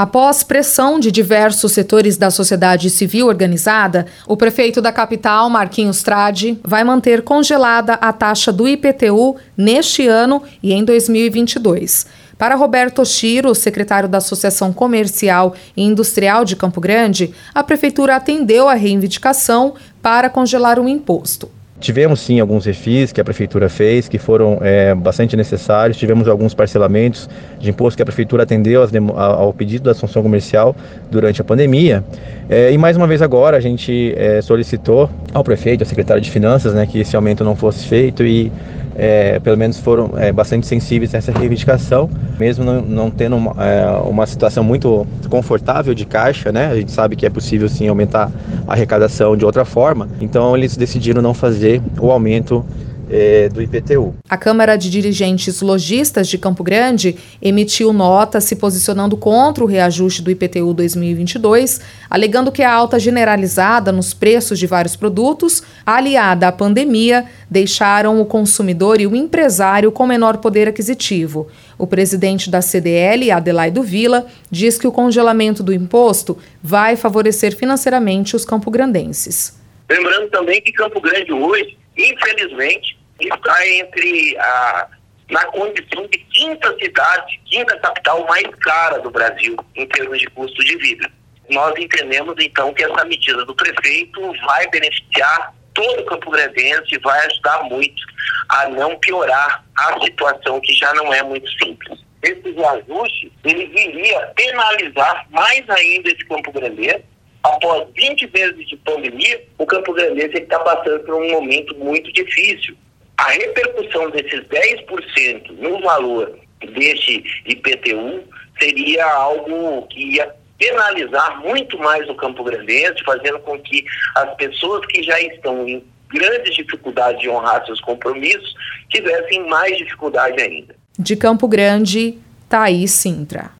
Após pressão de diversos setores da sociedade civil organizada, o prefeito da capital, Marquinhos Tradi, vai manter congelada a taxa do IPTU neste ano e em 2022. Para Roberto Oshiro, secretário da Associação Comercial e Industrial de Campo Grande, a prefeitura atendeu a reivindicação para congelar o imposto. Tivemos sim alguns refis que a prefeitura fez, que foram é, bastante necessários. Tivemos alguns parcelamentos de imposto que a prefeitura atendeu ao pedido da Associação Comercial durante a pandemia. É, e mais uma vez agora a gente é, solicitou ao prefeito, ao secretário de Finanças, né, que esse aumento não fosse feito e é, pelo menos foram é, bastante sensíveis a essa reivindicação, mesmo não, não tendo uma, é, uma, situação muito confortável de caixa, né? A gente sabe que é possível sim aumentar a arrecadação de outra forma, então eles decidiram não fazer o aumento é, do IPTU. A Câmara de Dirigentes Logistas de Campo Grande emitiu nota se posicionando contra o reajuste do IPTU 2022, alegando que a alta generalizada nos preços de vários produtos, aliada à pandemia, deixaram o consumidor e o empresário com menor poder aquisitivo. O presidente da CDL, Adelaido Vila, diz que o congelamento do imposto vai favorecer financeiramente os campograndenses. Lembrando também que Campo Grande hoje, infelizmente, está entre a na condição de quinta cidade, quinta capital mais cara do Brasil em termos de custo de vida. Nós entendemos então que essa medida do prefeito vai beneficiar todo o Campo Grandense vai ajudar muito a não piorar a situação que já não é muito simples. Esse reajuste, ele viria penalizar mais ainda esse Campo Grandense. Após 20 meses de pandemia, o Campo Grandense está passando por um momento muito difícil a repercussão desses 10% no valor deste IPTU seria algo que ia penalizar muito mais o Campo Grandense, fazendo com que as pessoas que já estão em grandes dificuldades de honrar seus compromissos tivessem mais dificuldade ainda. De Campo Grande, Thaís Sintra.